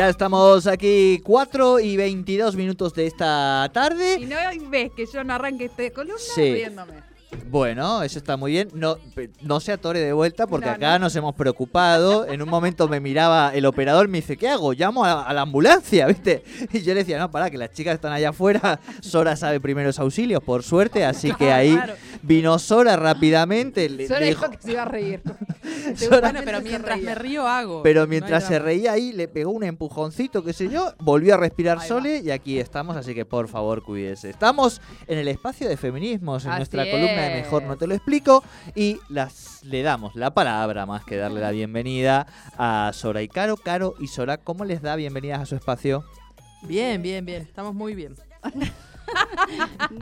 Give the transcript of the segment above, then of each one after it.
Ya estamos aquí 4 y 22 minutos de esta tarde. Y no ves que yo no arranque este columna Sí. riéndome. Bueno, eso está muy bien. No, no se atore de vuelta porque No, acá no. nos hemos preocupado. En un momento me miraba el operador, me dice, ¿qué hago? Llamo a, a la ambulancia, ¿viste? Y yo le decía, no, para, que las chicas están allá afuera. Sora sabe primeros auxilios, por suerte. Así que ahí Claro. vino Sora rápidamente. le dijo dijo- que se iba a reír. Bueno, pero mientras me río hago. Pero No mientras se reía ahí, le pegó un empujoncito, qué sé yo, volvió a respirar. Sole y aquí estamos, así que por favor cuídese. Estamos en el espacio de feminismos, en Así nuestra columna de Mejor No Te Lo Explico y las, le damos la palabra más que darle la bienvenida a Sora y Caro. Caro y Sora, ¿cómo les da bienvenidas a su espacio? Bien, bien, bien. Estamos muy bien.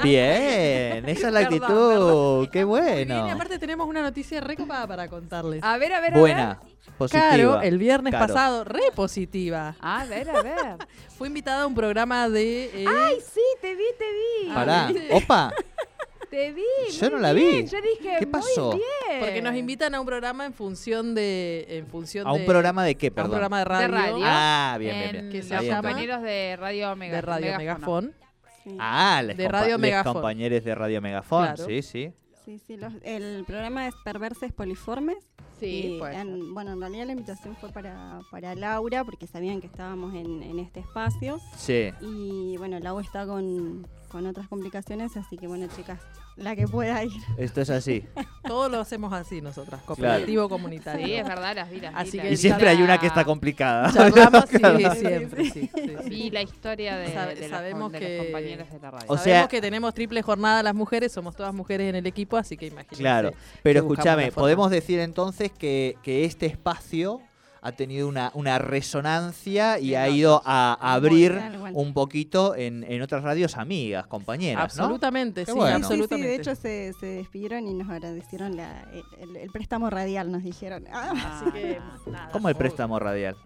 Bien, esa es la Perdón, actitud, qué bien, y bueno. aparte tenemos una noticia recopada para contarles. A ver, a ver, a Buena, positiva. Caro, el viernes Caro. pasado, re positiva. A ver, a ver. Fue invitada a un programa de. eh, Ay, sí, te vi, te vi. Pará, ¿viste? opa, Te vi. Yo muy no la bien. vi. Yo dije, ¿Qué pasó? Muy bien. porque nos invitan a un programa en función de. En función ¿a un de- programa de qué, a un perdón? programa de radio. radio. Ah, bien, bien, En bien. Que se llama- compañeros de Radio Mega, de Radio Megáfono. Megafón. Sí, Ah, les De Radio les Megafón. compañeros de Radio Megafón, Claro. sí, sí. sí, sí, los- el programa es Perverses Poliformes. Sí, en- bueno, en realidad la invitación fue para, para Laura, porque sabían que estábamos en, en este espacio. Sí. Y bueno, Laura está con, con otras complicaciones, así que bueno, chicas, la que pueda ir. Esto es así. Todo lo hacemos así nosotras. Cooperativo comunitario. Sí, es verdad, las vi, las vi, Así las que Y siempre hay una que está complicada. Charlamos sí, Claro. siempre, sí, sí, sí. Vi la historia de, Sabe- de, los, sabemos de que- los compañeros de la radio. O Sabemos que tenemos triple jornada las mujeres, somos todas mujeres en el equipo, así que imagínense. Claro. Pero escúchame, podemos decir entonces que, que este espacio ha tenido una, una resonancia y ha ido a abrir un poquito en, en otras radios amigas, compañeras, ¿no? Absolutamente, Qué sí, bueno. Sí, sí, absolutamente. de hecho se, se despidieron y nos agradecieron la- el, el préstamo radial, nos dijeron. Ah, Así que, nada, ¿Cómo el préstamo radial?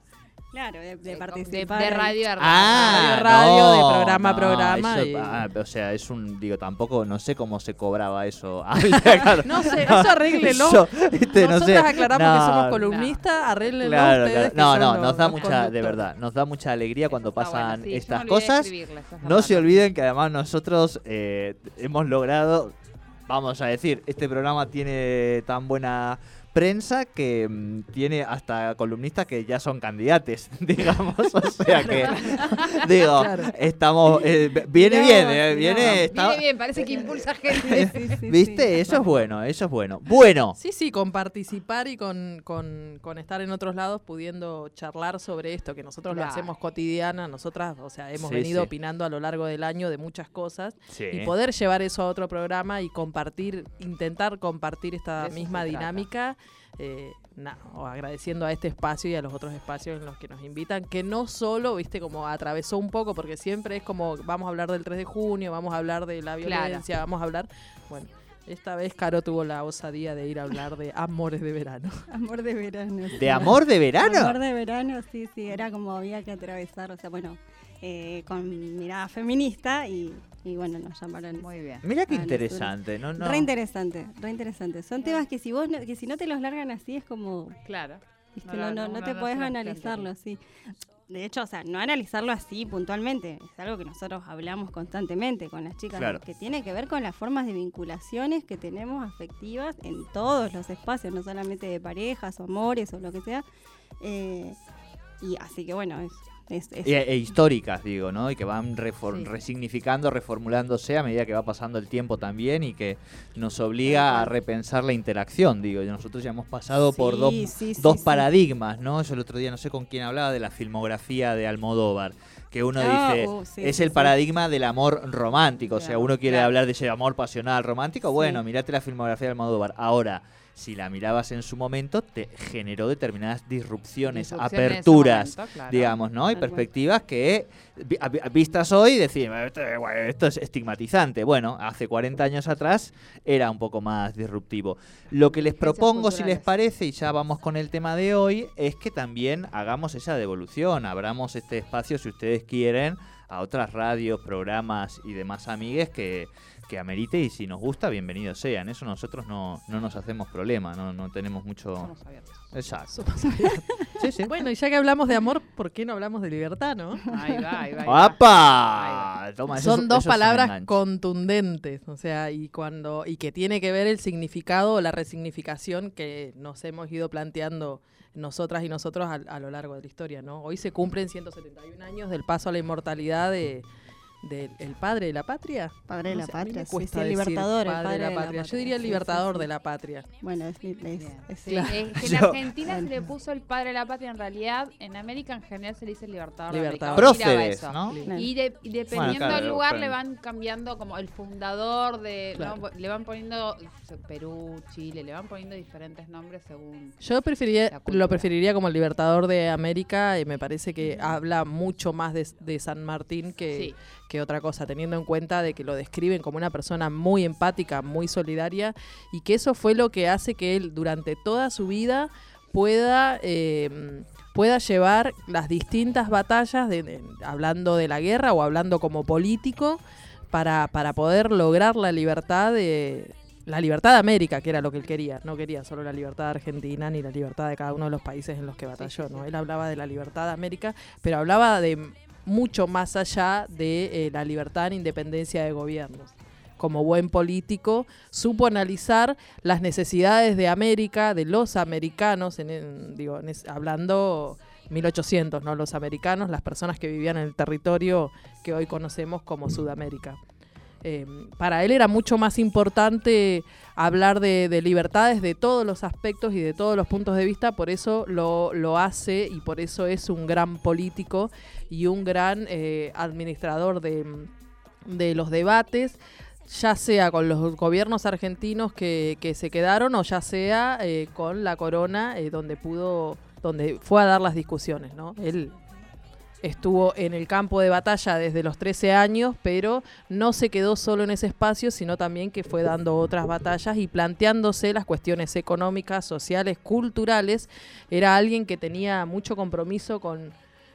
Claro, de, de de, participar. de radio a radio. Ah, radio, de no, programa a no, programa eso- y- ah, o sea, es un, digo, tampoco, no sé cómo se cobraba eso. Ah, claro. No sé, eso arréglenlo. Eso, este, no Nosotras sé. aclaramos No, que somos columnistas, arréglenlo Claro, ustedes. claro. No, no, los- nos da mucha, de verdad, nos da mucha alegría cuando bueno, pasan sí, yo estas cosas. No se olviden que además nosotros eh, hemos logrado, vamos a decir, este programa tiene tan buena prensa que mm, tiene hasta columnistas que ya son candidates, digamos, o sea que digo, Claro. estamos eh, viene bien, eh, viene está- Viene bien, parece que impulsa gente. Sí, ¿Viste? sí. Eso es bueno, eso es bueno. Bueno, Sí, sí, con participar y con, con, con estar en otros lados pudiendo charlar sobre esto, que nosotros Claro. lo hacemos cotidiana, nosotras, o sea, hemos Sí, venido sí. opinando a lo largo del año de muchas cosas sí. y poder llevar eso a otro programa y compartir, intentar compartir esta misma dinámica, eh, agradeciendo a este espacio y a los otros espacios en los que nos invitan, que no solo, viste, como atravesó un poco, porque siempre es como, vamos a hablar del 3 de junio, vamos a hablar de la Claro. violencia, vamos a hablar, bueno. Esta vez Caro tuvo la osadía de ir a hablar de amores de verano. Amor de verano. sí. ¿De amor de verano? Amor de verano, sí, sí, era como había que atravesar, o sea, bueno, eh, con mirada feminista y, y bueno, nos llamaron. Muy bien. Mira qué interesante, ¿no? no. Re interesante, re interesante. Son temas que si vos no, que si no te los largan así es como, Claro. viste, No, no, no, no, no uno te podés analizarlo así. De hecho, o sea, no analizarlo así puntualmente, es algo que nosotros hablamos constantemente con las chicas, Claro. que tiene que ver con las formas de vinculaciones que tenemos afectivas en todos los espacios, no solamente de parejas o amores o lo que sea. Eh, y así que bueno, es, es, es- E, e históricas, digo, ¿no? Y que van refor- Sí. resignificando, reformulándose a medida que va pasando el tiempo también y que nos obliga a repensar la interacción, digo. Y Nosotros ya hemos pasado por dos, sí, dos paradigmas, ¿no? Yo el otro día no sé con quién hablaba de la filmografía de Almodóvar. Que uno Ah, dice, uh, sí, es el sí. paradigma del amor romántico. O sea, uno quiere claro. hablar de ese amor pasional romántico. Bueno, Sí. mirate la filmografía de Almodóvar. Ahora, si la mirabas en su momento, te generó determinadas disrupciones, aperturas, momento, claro. digamos, ¿no? Y perspectivas que, vistas hoy, decir, esto, es estigmatizante. Bueno, hace 40 años atrás era un poco más disruptivo. Lo que les propongo, si les parece, y ya vamos con el tema de hoy, es que también hagamos esa devolución, abramos este espacio, si ustedes quieren, a otras radios, programas y demás amigues que, que amerite y si nos gusta, bienvenidos sean. Eso nosotros no, no nos hacemos problema, no, no tenemos mucho... Somos abiertos. Exacto. Somos abiertos. Sí, sí. Bueno, y ya que hablamos de amor, ¿por qué no hablamos de libertad, no? Ahí va, ahí va. ¡Apa! Toma, eso es Son dos eso palabras contundentes, o sea, y cuando y que tiene que ver el significado o la resignificación que nos hemos ido planteando nosotras y nosotros a, a lo largo de la historia, ¿no? Hoy se cumplen 171 años del paso a la inmortalidad de del el padre de la patria. Padre de la patria, sí, el libertador, el padre de la de la patria. Yo diría el sí, sí, libertador sí. de la patria. Bueno, es, es- es- Sí, sí. es que en Yo- Argentina se le puso el padre de la patria, en realidad en América en general se le dice el libertador. de Libertador. Próceres, eso. ¿no? Y, de- y dependiendo claro, del lugar pero- le van cambiando como el fundador de... Claro. ¿no? Le van poniendo Perú, Chile, le van poniendo diferentes nombres según... Yo preferiría, lo preferiría como el libertador de América y me parece que habla mucho más de, de San Martín que, Sí. Que otra cosa, teniendo en cuenta de que lo describen como una persona muy empática, muy solidaria y que eso fue lo que hace que él durante toda su vida pueda eh, pueda llevar las distintas batallas, de, de- hablando de la guerra o hablando como político, para, para poder lograr la libertad de la libertad de América, que era lo que él quería. No quería solo la libertad de Argentina ni la libertad de cada uno de los países en los que batalló. ¿no? Él hablaba de la libertad de América, pero hablaba de mucho más allá de eh, la libertad en independencia de gobiernos. Como buen político, supo analizar las necesidades de América, de los americanos, en, en- hablando 1800, ¿no? Los americanos, las personas que vivían en el territorio que hoy conocemos como Sudamérica. Eh, para él era mucho más importante hablar de, de libertades de todos los aspectos y de todos los puntos de vista, por eso lo, hace y por eso es un gran político y un gran eh, administrador de, los debates, ya sea con los gobiernos argentinos que, se quedaron o ya sea eh, con la corona, donde pudo, donde fue a dar las discusiones, ¿no? Estuvo en el campo de batalla desde los 13 años, pero no se quedó solo en ese espacio, sino también que fue dando otras batallas y planteándose las cuestiones económicas, sociales, culturales. Era alguien que tenía mucho compromiso con,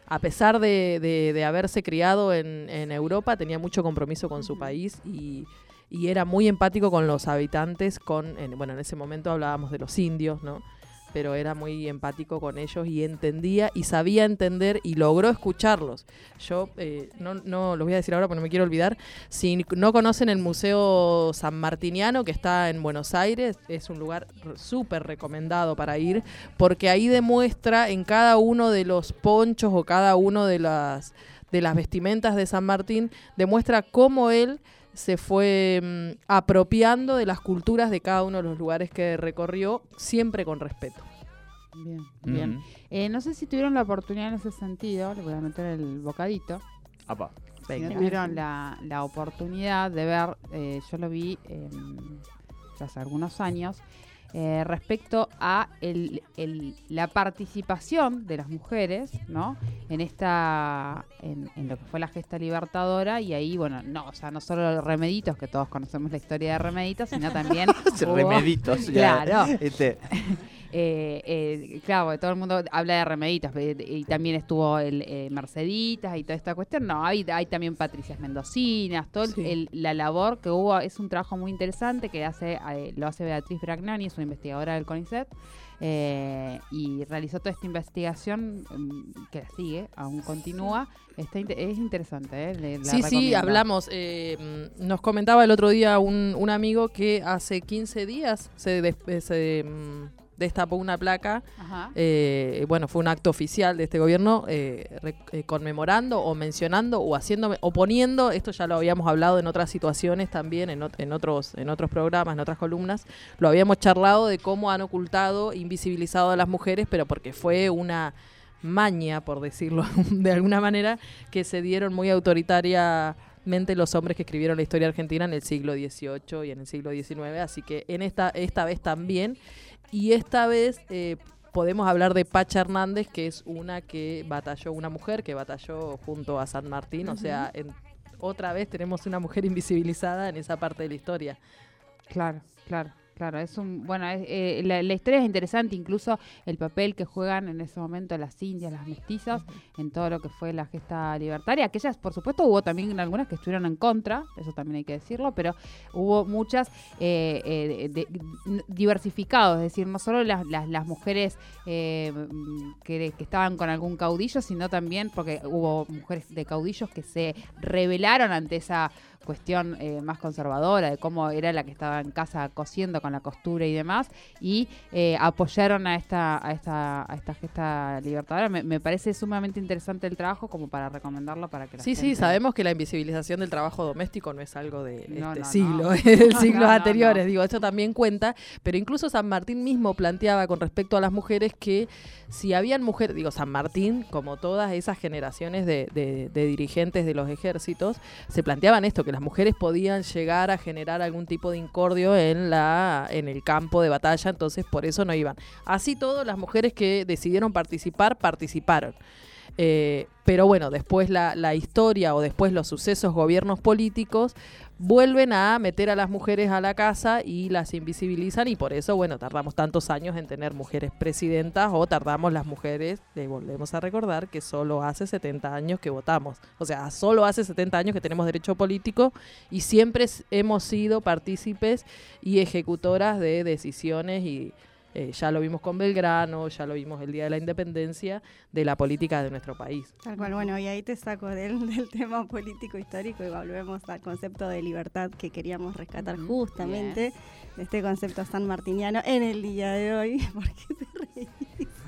a pesar de, de- haberse criado en, en Europa, tenía mucho compromiso con su país y, y era muy empático con los habitantes, con, en- bueno, en ese momento hablábamos de los indios, ¿no? Pero era muy empático con ellos y entendía y sabía entender y logró escucharlos. Yo eh, no, no lo voy a decir ahora porque no me quiero olvidar. Si no conocen el Museo San Martiniano que está en Buenos Aires, es un lugar súper recomendado para ir porque ahí demuestra en cada uno de los ponchos o cada uno de las de las vestimentas de San Martín demuestra cómo él se fue mm, apropiando de las culturas de cada uno de los lugares que recorrió, siempre con respeto. Bien, bien. Eh, no sé si tuvieron la oportunidad en ese sentido, le voy a meter el bocadito. Apa. Si no tuvieron la, la oportunidad de ver, eh, yo lo vi eh, hace algunos años, eh, respecto a el, el- la participación de las mujeres, ¿no? En esta, en, en lo que fue la gesta libertadora y ahí, bueno, no, o sea, no solo los remeditos, que todos conocemos la historia de remeditos, sino también hubo- Remeditos. ya. Claro. Este, eh, eh, claro, todo el mundo habla de remeditas eh, y también estuvo el eh, Merceditas y toda esta cuestión. No, hay, hay también Patricias Mendocinas, toda Sí. la labor que hubo es un trabajo muy interesante que hace eh, lo hace Beatriz Bragnani, es una investigadora del CONICET. eh, y realizó toda esta investigación mm, que la sigue, aún continúa. Está es interesante, ¿eh? Le- la Sí, sí, hablamos. mm, nos comentaba el otro día un, un amigo que hace 15 días se, se, mm, destapó una placa. Eh, bueno, fue un acto oficial de este gobierno eh, re- eh, conmemorando o mencionando o haciendo o poniendo, esto ya lo habíamos hablado en otras situaciones también, en, ot- en otros, en otros programas, en otras columnas, lo habíamos charlado de cómo han ocultado, invisibilizado a las mujeres, pero porque fue una maña, por decirlo de alguna manera, que se dieron muy autoritaria los hombres que escribieron la historia argentina en el siglo XVIII y en el siglo XIX, así que en esta, esta vez también. Y esta vez eh, podemos hablar de Pacha Hernández, que es una que batalló, una mujer que batalló junto a San Martín, o sea, en- otra vez tenemos una mujer invisibilizada en esa parte de la historia. Claro, claro, claro. Es un, bueno, eh, la, la historia es interesante, incluso el papel que juegan en ese momento las indias, las mestizas, en todo lo que fue la gesta libertaria. Aquellas, por supuesto, hubo también algunas que estuvieron en contra, eso también hay que decirlo, pero hubo muchas eh, eh, diversificados, es decir, no solo las, las, las mujeres eh, que, que estaban con algún caudillo, sino también porque hubo mujeres de caudillos que se rebelaron ante esa cuestión eh, más conservadora de cómo era la que estaba en casa cosiendo con la costura y demás y eh, apoyaron a esta a esta a esta gesta libertadora me, me parece sumamente interesante el trabajo como para recomendarlo para que la Sí, sí, sabemos que la invisibilización del trabajo doméstico no es algo de este no, siglo, no. No, siglos anteriores, digo, esto también cuenta, pero incluso San Martín mismo planteaba con respecto a las mujeres que si habían mujeres, digo, San Martín, como todas esas generaciones de, de- de dirigentes de los ejércitos, se planteaban esto, que las mujeres podían llegar a generar algún tipo de incordio en, la, en el campo de batalla, entonces por eso no iban. Así todo, las mujeres que decidieron participar, participaron. Eh, pero bueno, después la, la historia o después los sucesos, gobiernos políticos, vuelven a meter a las mujeres a la casa y las invisibilizan y por eso, bueno, tardamos tantos años en tener mujeres presidentas o tardamos las mujeres, le volvemos a recordar que solo hace 70 años que votamos. O sea, solo hace 70 años que tenemos derecho político y siempre hemos sido partícipes y ejecutoras de decisiones y eh, ya lo vimos con Belgrano, ya lo vimos el Día de la Independencia, de la política de nuestro país. Tal cual, bueno, y ahí te saco del, del tema político histórico y volvemos al concepto de libertad que queríamos rescatar justamente de este concepto sanmartiniano en el día de hoy. ¿Por qué te reís?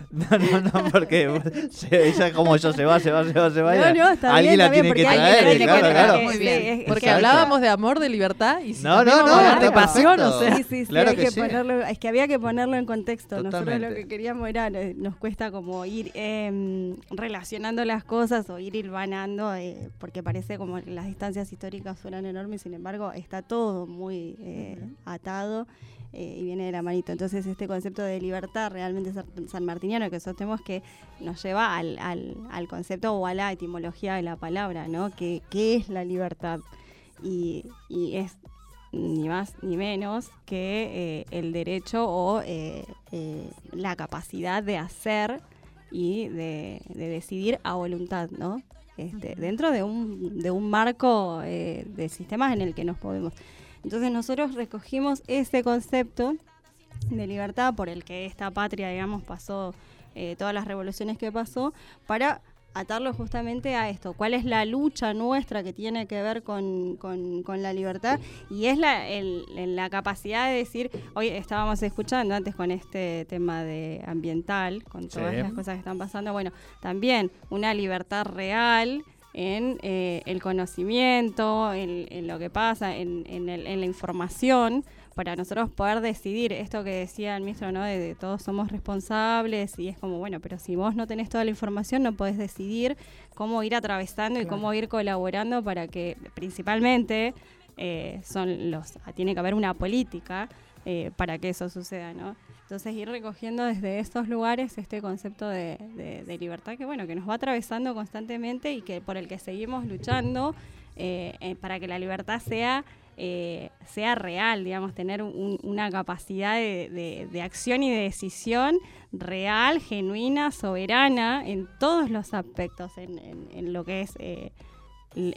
No, no, no, porque se, ella como yo se va, se va, se va, se va. No, no, está alguien bien, la está bien, tiene que traer, tiene que claro, Muy bien. Porque Exacto. hablábamos de amor, de libertad y si No, no, no, de pasión, o sea. Sí, sí, sí, Claro hay que que, sí. ponerlo, es que había que ponerlo en contexto. Nosotros lo Totalmente. que queríamos era, eh, nos cuesta como ir em, relacionando las cosas o ir hilvanando, eh, porque parece como que las distancias históricas fueran enormes, sin embargo está todo muy eh, atado eh, y viene de la manito. Entonces este concepto de libertad realmente san- sanmartiniano que sostenemos que nos lleva al, al, al concepto o a la etimología de la palabra, ¿no? Que, ¿Qué es la libertad? Y, y es ni más ni menos que eh, el derecho o eh, eh, la capacidad de hacer y de, de decidir a voluntad, ¿no? Este, dentro de un, de un marco eh, de sistemas en el que nos podemos. Entonces nosotros recogimos ese concepto de libertad por el que esta patria, digamos, pasó eh, todas las revoluciones que pasó, para atarlo justamente a esto. ¿Cuál es la lucha nuestra que tiene que ver con, con- con la libertad? Y es la, el- el- la capacidad de decir, hoy estábamos escuchando antes con este tema de ambiental, con todas Sí. las cosas que están pasando, bueno, también una libertad real en eh, el conocimiento, en, en lo que pasa, en, en el- en la información, para nosotros poder decidir esto que decía el ministro, ¿no? De, de todos somos responsables y es como, bueno, pero si vos no tenés toda la información, no podés decidir cómo ir atravesando y cómo ir colaborando para que, principalmente, eh, son los, tiene que haber una política eh, para que eso suceda, ¿no? Entonces ir recogiendo desde estos lugares este concepto de, libertad que bueno, que nos va atravesando constantemente y que por el que seguimos luchando eh, eh, para que la libertad sea sea real, digamos, tener un- una capacidad de, acción y de decisión real, genuina, soberana en todos los aspectos, en, lo que es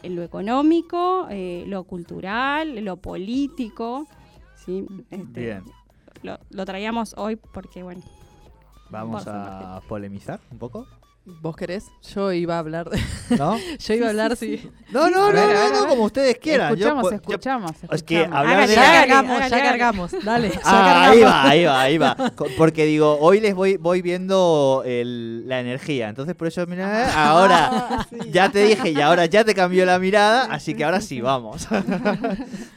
lo económico, lo cultural, lo político. ¿Sí? Este, Bien, Lo, lo traíamos hoy porque, bueno, vamos a polemizar un poco, ¿Vos querés? Yo iba a hablar, de- ¿no? yo iba a hablar si... No, no, no, ver, no, ver, no, ver. como ustedes quieran. Yo escuchamos, yo- escuchamos, Es que escuchamos. hablar de Ya cargamos, ya cargamos, dale. ya Ah, cargamos. ahí va, ahí va, ahí va. Porque digo, hoy les voy, voy viendo el- la energía. Entonces, por eso, mira, ahora Ah, sí. ya te dije y ahora ya te cambió la mirada, así que ahora sí vamos.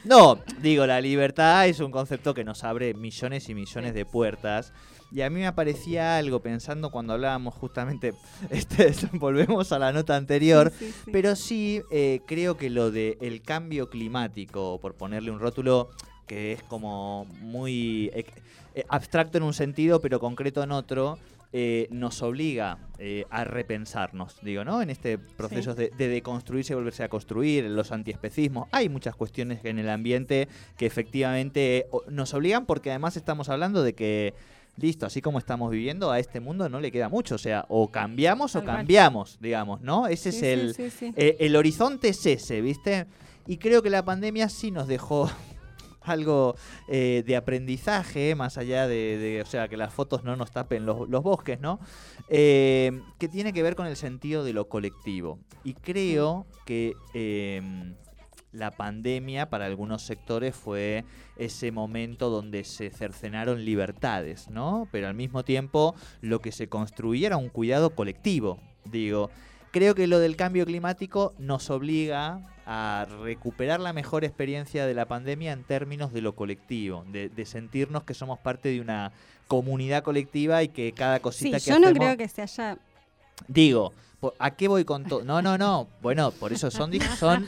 no, digo, la libertad es un concepto que nos abre millones y millones de puertas Y a mí me aparecía algo pensando cuando hablábamos justamente, este, volvemos a la nota anterior, Sí, sí, sí. pero sí eh, creo que lo de el cambio climático, por ponerle un rótulo que es como muy eh, eh, abstracto en un sentido, pero concreto en otro, eh, nos obliga eh, a repensarnos, digo, ¿no? En este proceso de, de deconstruirse y volverse a construir, los antiespecismos. Hay muchas cuestiones en el ambiente que efectivamente nos obligan porque además estamos hablando de que, listo, así como estamos viviendo, a este mundo no le queda mucho. O sea, o cambiamos o cual. cambiamos, digamos, ¿no? Ese Sí, es el, sí, sí. eh, el horizonte es ese, ¿viste? Y creo que la pandemia sí nos dejó algo eh, de aprendizaje, más allá de, de- o sea, que las fotos no nos tapen los, los bosques, ¿no? Eh, que tiene que ver con el sentido de lo colectivo. Y creo que eh, la pandemia para algunos sectores fue ese momento donde se cercenaron libertades, ¿no? Pero al mismo tiempo lo que se construía era un cuidado colectivo. Digo, creo que lo del cambio climático nos obliga a recuperar la mejor experiencia de la pandemia en términos de lo colectivo, de, de sentirnos que somos parte de una comunidad colectiva y que cada Sí, cosita que yo no hacemos... creo que se haya Digo, ¿a qué voy con todo? No, no, no. Bueno, por eso son, son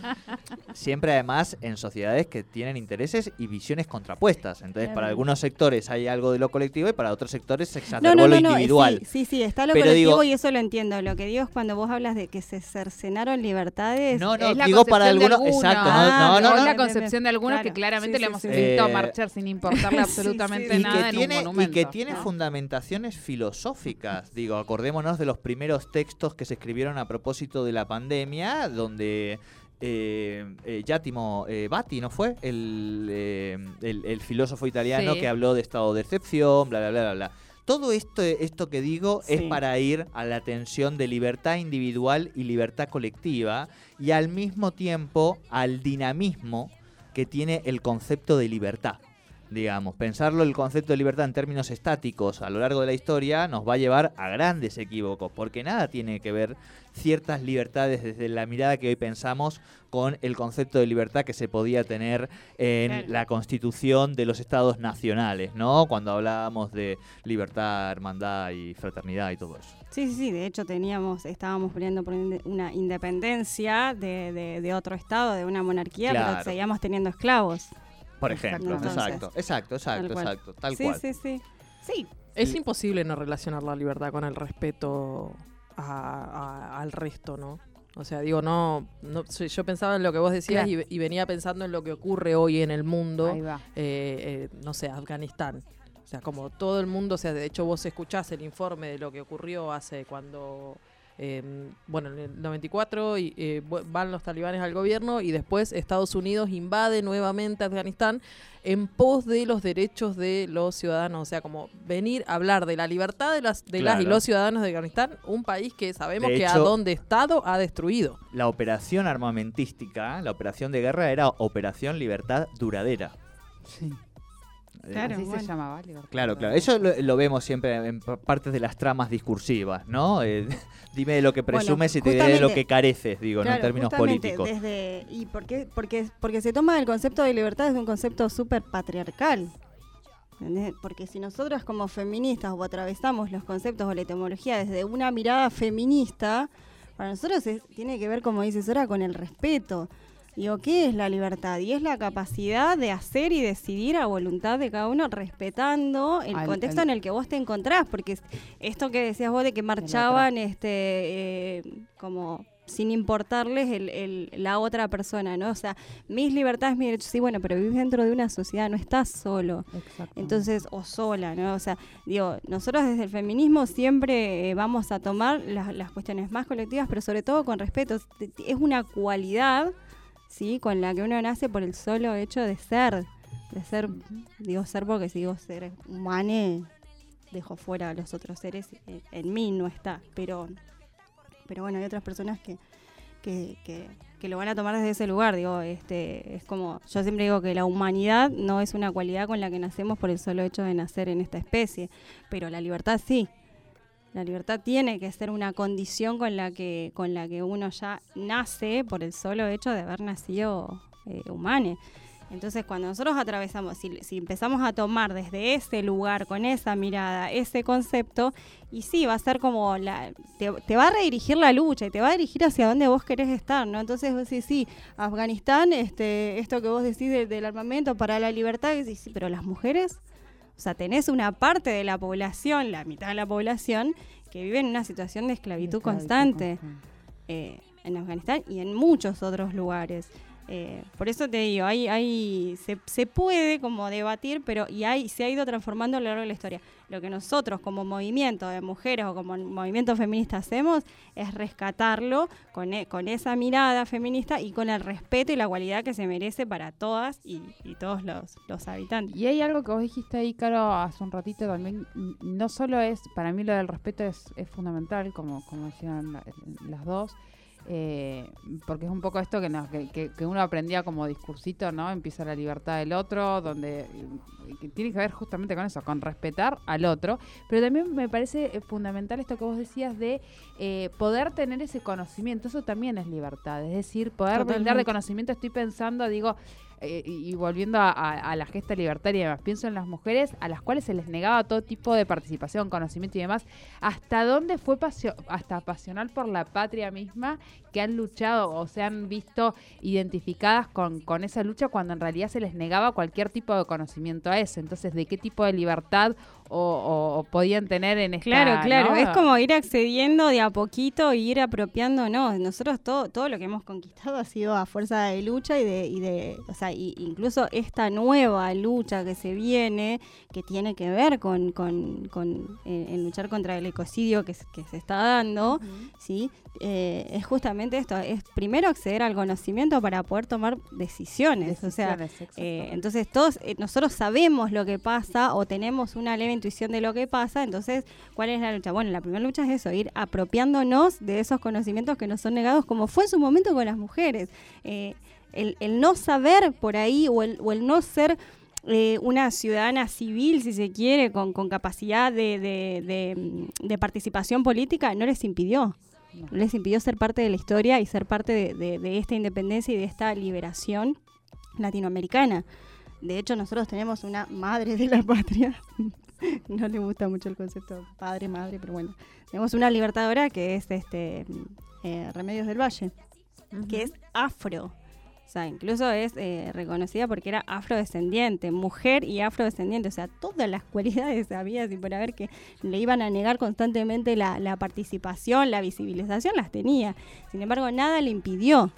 siempre además en sociedades que tienen intereses y visiones contrapuestas. Entonces, Claro. para algunos sectores hay algo de lo colectivo y para otros sectores se No, exacerbó no, lo no, no, individual. Sí, sí, sí, está lo Pero colectivo digo- y eso lo entiendo. Lo que digo es cuando vos hablas de que se cercenaron libertades. No, no, es la digo para concepción de algunos, exacto, Ah, no, no, no, es no. la concepción de algunos claro. que claramente Sí, le sí, hemos sí. visto Eh, marchar sin importarle sí, sí, absolutamente sí. y nada que, en tiene, y que tiene ¿no? fundamentaciones filosóficas. Digo, acordémonos de los primeros textos que se escribieron a propósito de la pandemia, donde eh, eh, eh, Batti, ¿no fue? El, eh, el, el filósofo italiano Sí. que habló de estado de excepción, bla, bla, bla, bla, bla. Todo esto, esto que digo es para ir a la tensión de libertad individual y libertad colectiva y al mismo tiempo al dinamismo que tiene el concepto de libertad digamos, pensarlo el concepto de libertad en términos estáticos a lo largo de la historia nos va a llevar a grandes equívocos, porque nada tiene que ver ciertas libertades desde la mirada que hoy pensamos con el concepto de libertad que se podía tener en Claro. la constitución de los estados nacionales, ¿no? Cuando hablábamos de libertad, hermandad y fraternidad y todo eso. Sí, sí, sí. De hecho, teníamos, estábamos peleando por una independencia de, de- de otro estado, de una monarquía, Claro. pero seguíamos teniendo esclavos. Por ejemplo, exacto, exacto, exacto, tal cual. exacto, tal sí, cual. sí, sí. Sí, Es Sí. imposible no relacionar la libertad con el respeto a- a- al resto, ¿no? O sea, digo, no, no yo pensaba en lo que vos decías Claro. y, y venía pensando en lo que ocurre hoy en el mundo, Ahí va. eh, eh, no sé, Afganistán. O sea, como todo el mundo, o sea, de hecho vos escuchás el informe de lo que ocurrió hace cuando, eh, bueno, en el 94 y, eh, van los talibanes al gobierno y después Estados Unidos invade nuevamente Afganistán en pos de los derechos de los ciudadanos. O sea, como venir a hablar de la libertad de las, de las y los ciudadanos de Afganistán, un país que sabemos De que a donde Estado ha destruido. La operación armamentística, la operación de guerra era Operación Libertad Duradera. Sí. Eh, Claro, Así bueno. se llamaba. libertad. Claro, claro. Eso lo, lo vemos siempre en pa- partes de las tramas discursivas, ¿no? Eh, dime de lo que Bueno, presumes y te diré de lo que careces, digo, ¿no? En términos políticos. Desde, ¿Y por qué? Porque, porque se toma el concepto de libertad desde un concepto súper patriarcal. ¿entendés? Porque si nosotros como feministas o atravesamos los conceptos o la etimología desde una mirada feminista, para nosotros es- tiene que ver, como dices ahora, con el respeto. Digo, ¿qué es la libertad? Y es la capacidad de hacer y decidir a voluntad de cada uno, respetando el Al- contexto al- en el que vos te encontrás. Porque es- esto que decías vos de que marchaban este eh, como sin importarles el, el- la otra persona, ¿no? O sea, mis libertades, mis derechos, sí, bueno, pero vivís dentro de una sociedad, no estás solo. Entonces, o sola, ¿no? O sea, digo, nosotros desde el feminismo siempre eh, vamos a tomar las, las cuestiones más colectivas, pero sobre todo con respeto. Es- Es una cualidad, ¿sí? Con la que uno nace por el solo hecho de ser. De ser, digo ser porque si digo ser humano, dejo fuera a los otros seres. En, en mí no está, pero, pero bueno, hay otras personas que, que, que, que lo van a tomar desde ese lugar. Digo, este, es como, yo siempre digo que la humanidad no es una cualidad con la que nacemos por el solo hecho de nacer en esta especie, pero la libertad sí. La libertad tiene que ser una condición con la que, con la que uno ya nace por el solo hecho de haber nacido eh, humano. Entonces, cuando nosotros atravesamos, si, si empezamos a tomar desde ese lugar, con esa mirada, ese concepto, y sí, va a ser como, la, te, va a redirigir la lucha y te va a dirigir hacia donde vos querés estar, ¿no? Entonces, vos decís, sí, Afganistán, este, esto que vos decís de- del armamento para la libertad, decís, sí, pero las mujeres, o sea, tenés una parte de la población, la mitad de la población, que vive en una situación de esclavitud constante eh, en Afganistán y en muchos otros lugares. Eh, por eso te digo, hay, hay, se, se puede como debatir, pero y hay, se ha ido transformando a lo largo de la historia. Lo que nosotros como movimiento de mujeres o como movimiento feminista hacemos es rescatarlo con, e- con esa mirada feminista y con el respeto y la cualidad que se merece para todas y, todos los, los habitantes. Y hay algo que vos dijiste ahí, Caro, hace un ratito también. No solo es, para mí lo del respeto es, es fundamental, como, como decían la- las dos, eh, porque es un poco esto que, nos- que, que- que uno aprendía como discursito, ¿no? Empieza la libertad del otro, donde eh, que tiene que ver justamente con eso, con respetar al otro. Pero también me parece eh, fundamental esto que vos decías de eh, poder tener ese conocimiento. Eso también es libertad, es decir, poder brindar de Totalmente. conocimiento. Estoy pensando, digo, eh, y volviendo a, la gesta libertaria pienso en las mujeres a las cuales se les negaba todo tipo de participación, conocimiento y demás, hasta dónde fue hasta pasional por la patria misma que han luchado o se han visto identificadas con, con esa lucha cuando en realidad se les negaba cualquier tipo de conocimiento a eso. Entonces, ¿de qué tipo de libertad o, podían tener en esta... Claro, claro, ¿no? es como ir accediendo de a poquito e ir apropiándonos. Nosotros todo, todo lo que hemos conquistado ha sido a fuerza de lucha y de, y de o sea, y- incluso esta nueva lucha que se viene, que tiene que ver con, con, con, eh, luchar contra el ecocidio que, se- que se está dando, ¿sí? Eh, es justamente esto, es primero acceder al conocimiento para poder tomar decisiones. O sea, eh, entonces todos nosotros sabemos lo que pasa o tenemos una leve intuición de lo que pasa, entonces ¿cuál es la lucha? Bueno, la primera lucha es eso, ir apropiándonos de esos conocimientos que nos son negados como fue en su momento con las mujeres. Eh, el, el no saber por ahí o el, o el no ser eh, una ciudadana civil, si se quiere, con, con capacidad de, de- de, de participación política, no les impidió. No. Les impidió ser parte de la historia y ser parte de esta independencia y de esta liberación latinoamericana. De hecho, nosotros tenemos una madre de la patria. no le gusta mucho el concepto padre, madre, pero bueno. Tenemos una libertadora que es este mm, eh, Remedios del Valle, que es afro. O sea, incluso es eh, reconocida porque era afrodescendiente, mujer y afrodescendiente. O sea, todas las cualidades había y por haber que le iban a negar constantemente la, la participación, la visibilización, las tenía. Sin embargo, nada le impidió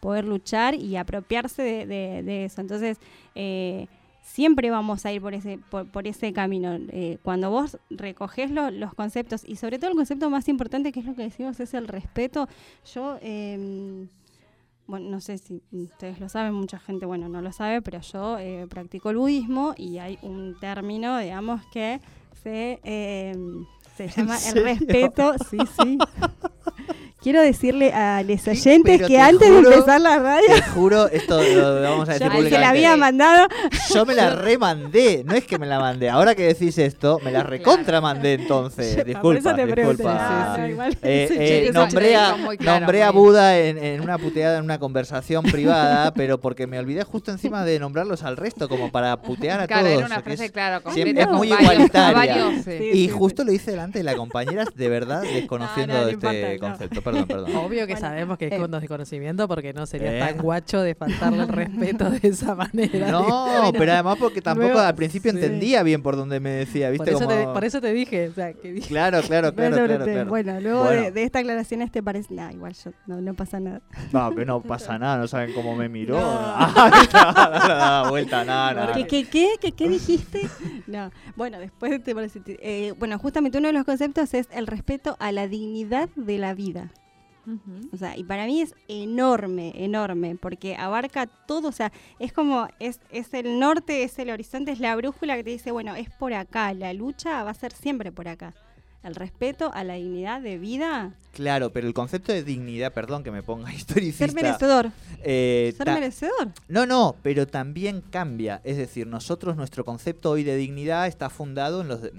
poder luchar y apropiarse de, de- de eso. Entonces, eh, siempre vamos a ir por ese, por, por ese camino. Eh, cuando vos recogés lo- los conceptos, y sobre todo el concepto más importante, que es lo que decimos, es el respeto. Yo, eh, bueno, no sé si ustedes lo saben, mucha gente, bueno, no lo sabe, pero yo eh, practico el budismo y hay un término, digamos, que se, eh, se llama el respeto. Sí, sí. Quiero decirle a los oyentes que te antes juro- de empezar la radio, Te juro, esto lo vamos a decir yo se la había mandado. Yo me la remandé, no es que me la mandé. Ahora que decís esto, me la recontramandé entonces. Por Disculpa, eso te disculpa. Ah, igual. Eh, Sí, eh, eso nombré, a, nombré Buda en, en una puteada, en una conversación privada, pero porque me olvidé justo encima de nombrarlos al resto, como para putear a Claro, todos. era una que frase, es- claro, siempre es muy varios- igualitaria. varios, sí. Sí, y sí, justo lo hice delante de la compañera, de verdad, desconociendo No, no, no este concepto. Perdón, perdón. Obvio que Bueno, sabemos que es eh. con desconocimiento porque no sería Eh. tan guacho de faltarle el respeto de esa manera. No, pero además porque tampoco Luego- al principio sí. entendía bien por dónde me decía, Por ¿viste? eso, te, por eso te dije, o sea, que dije, Claro, claro, claro, Bueno, claro, te- claro. Bueno, luego Bueno. De, de esta aclaración este parece... Nah, igual yo, no, no pasa nada. No, que no pasa nada, no saben cómo me miró. No. No, no, no, vuelta, nada, nada. ¿Qué, qué, qué, qué, qué dijiste? No. Bueno, después te parece... eh, bueno, justamente uno de los conceptos es el respeto a la dignidad de la vida. O sea, y para mí es enorme, enorme, porque abarca todo, o sea, es como, es, es el norte, es el horizonte, es la brújula que te dice, bueno, es por acá, la lucha va a ser siempre por acá. El respeto a la dignidad de vida, Claro, pero el concepto de dignidad, perdón que me ponga historicista. ser merecedor, eh, ser merecedor. No, no, pero también cambia. Es decir, nosotros, nuestro concepto hoy de dignidad está fundado en los, de-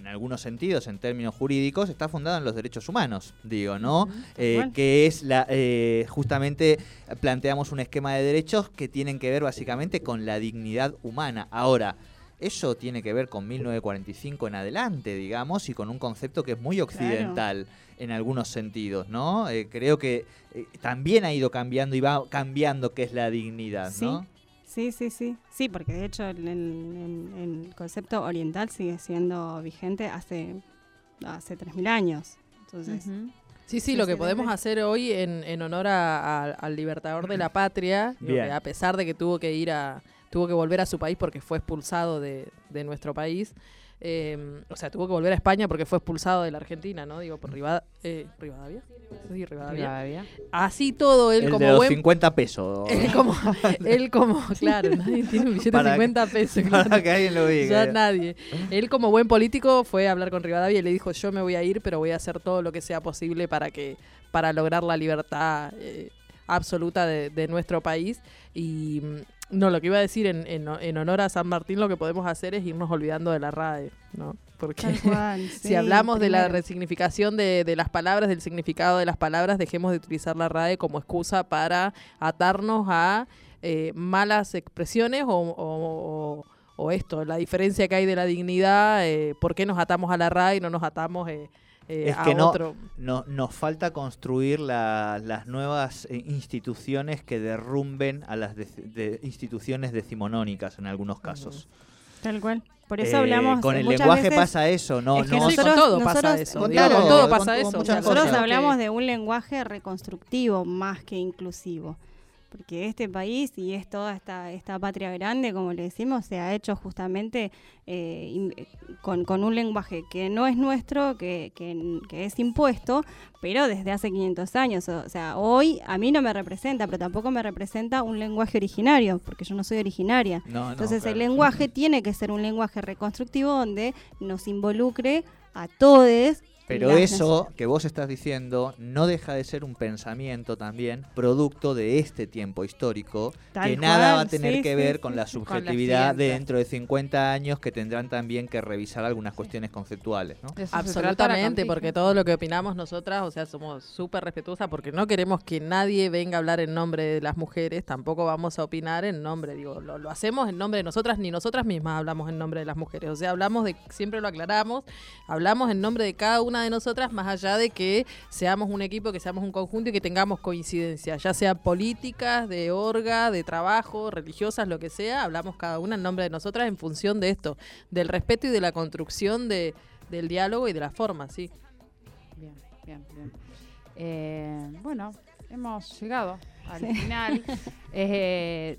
en algunos sentidos, en términos jurídicos, está fundado en los derechos humanos, digo, ¿no? Eh, que es la, eh, justamente planteamos un esquema de derechos que tienen que ver básicamente con la dignidad humana. Ahora, eso tiene que ver con 1945 en adelante, digamos, y con un concepto que es muy occidental en algunos sentidos, ¿no? Eh, creo que eh, también ha ido cambiando y va cambiando qué es la dignidad, Sí, ¿no? Sí, sí, sí. Sí, porque de hecho el, el- el- el concepto oriental sigue siendo vigente hace, hace 3.000 años. Entonces. Sí, sí, Sí, lo que podemos hacer hoy en, en honor a- a- al libertador de la patria, que a pesar de que tuvo que ir a, tuvo que volver a su país porque fue expulsado de, de nuestro país, eh, o sea, tuvo que volver a España porque fue expulsado de la Argentina, ¿no? Digo, por Rivada- eh, Rivadavia. Sí, Rivadavia. Todavía. Así todo, él El como de los buen 50 pesos. él como, él como, claro, nadie tiene un billete de Para- 50 pesos. claro. Que alguien lo diga. Ya nadie. Él como buen político fue a hablar con Rivadavia y le dijo yo me voy a ir, pero voy a hacer todo lo que sea posible para que para lograr la libertad eh, absoluta de, de nuestro país. Y mm, no, lo que iba a decir en, en, en honor a San Martín, lo que podemos hacer es irnos olvidando de la RAE, ¿no? Porque si hablamos de la resignificación de, de las palabras, del significado de las palabras, dejemos de utilizar la RAE como excusa para atarnos a eh, malas expresiones o, o- o- o esto, la diferencia que hay de la dignidad, eh, por qué nos atamos a la RAE y no nos atamos eh, eh, Es a que no- otro. No, nos falta construir la- las nuevas eh, instituciones que derrumben a las de- instituciones decimonónicas en algunos casos. Tal cual. Por eso Eh, hablamos con el lenguaje veces- pasa eso, no, es que no Sí, con nosotros- todo pasa nosotros- eso. con digo, todo, con todo con- pasa con eso. Nosotros cosas. hablamos de un lenguaje reconstructivo más que inclusivo. Porque este país y es toda esta, esta patria grande, como le decimos, se ha hecho justamente eh, con, con un lenguaje que no es nuestro, que, que- que es impuesto, pero desde hace 500 años. O sea, hoy a mí no me representa, pero tampoco me representa un lenguaje originario, porque yo no soy originaria. No, no, Entonces claro. el lenguaje tiene que ser un lenguaje reconstructivo donde nos involucre a todes. Pero eso que vos estás diciendo no deja de ser un pensamiento también producto de este tiempo histórico Tal que nada va a tener sí, que sí, ver sí, con sí. la subjetividad ciencia. dentro de 50 años que tendrán también que revisar algunas cuestiones conceptuales, ¿no? Absolutamente, porque todo lo que opinamos nosotras, o sea, somos súper respetuosas porque no queremos que nadie venga a hablar en nombre de las mujeres, tampoco vamos a opinar en nombre, digo, lo, lo hacemos en nombre de nosotras, ni nosotras mismas hablamos en nombre de las mujeres, o sea, hablamos de, siempre lo aclaramos, hablamos en nombre de cada una de nosotras, más allá de que seamos un equipo, que seamos un conjunto y que tengamos coincidencias, ya sea políticas, de orga, de trabajo, religiosas, lo que sea, hablamos cada una en nombre de nosotras en función de esto, del respeto y de la construcción de, del diálogo y de la forma, sí. Bien, bien, bien. Eh, bueno, hemos llegado al Sí. final. Eh,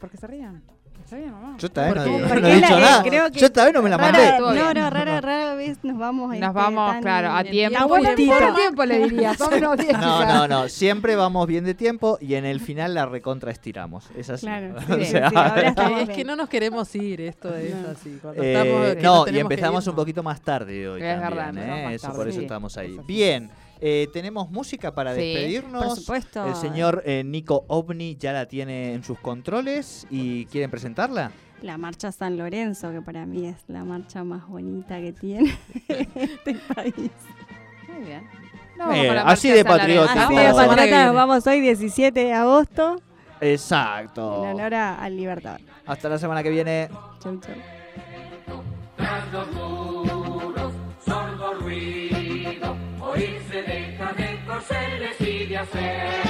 ¿Por qué se rían? ¿Está bien, mamá? Yo todavía no, digo- no he dicho la- nada. creo que Yo todavía no me la mandé. No, no, rara, rara vez nos vamos Nos este, vamos, claro, a tiempo. tiempo Tan y en por forma. tiempo le diría. No, no, no. Siempre vamos bien de tiempo y en el final la recontra estiramos. Es así. Claro, O sí, sea, sí, ahora estamos es que no nos queremos ir, esto es No. así. Eh, no, nos y empezamos un poquito más tarde hoy. Es también, verdad, ¿eh? Eso, tarde. por eso Sí, estamos ahí. eso sí. Bien, eh, tenemos música para Sí, despedirnos. Por supuesto. El señor eh, Nico Ovni ya la tiene en sus controles y quieren presentarla. La marcha San Lorenzo, que para mí es la marcha más bonita que tiene este país. Muy bien. No, la así de patriota nos vamos hoy 17 de agosto Exacto. en honor a- al Libertador. Hasta la semana que viene. Chau, chau. hacer.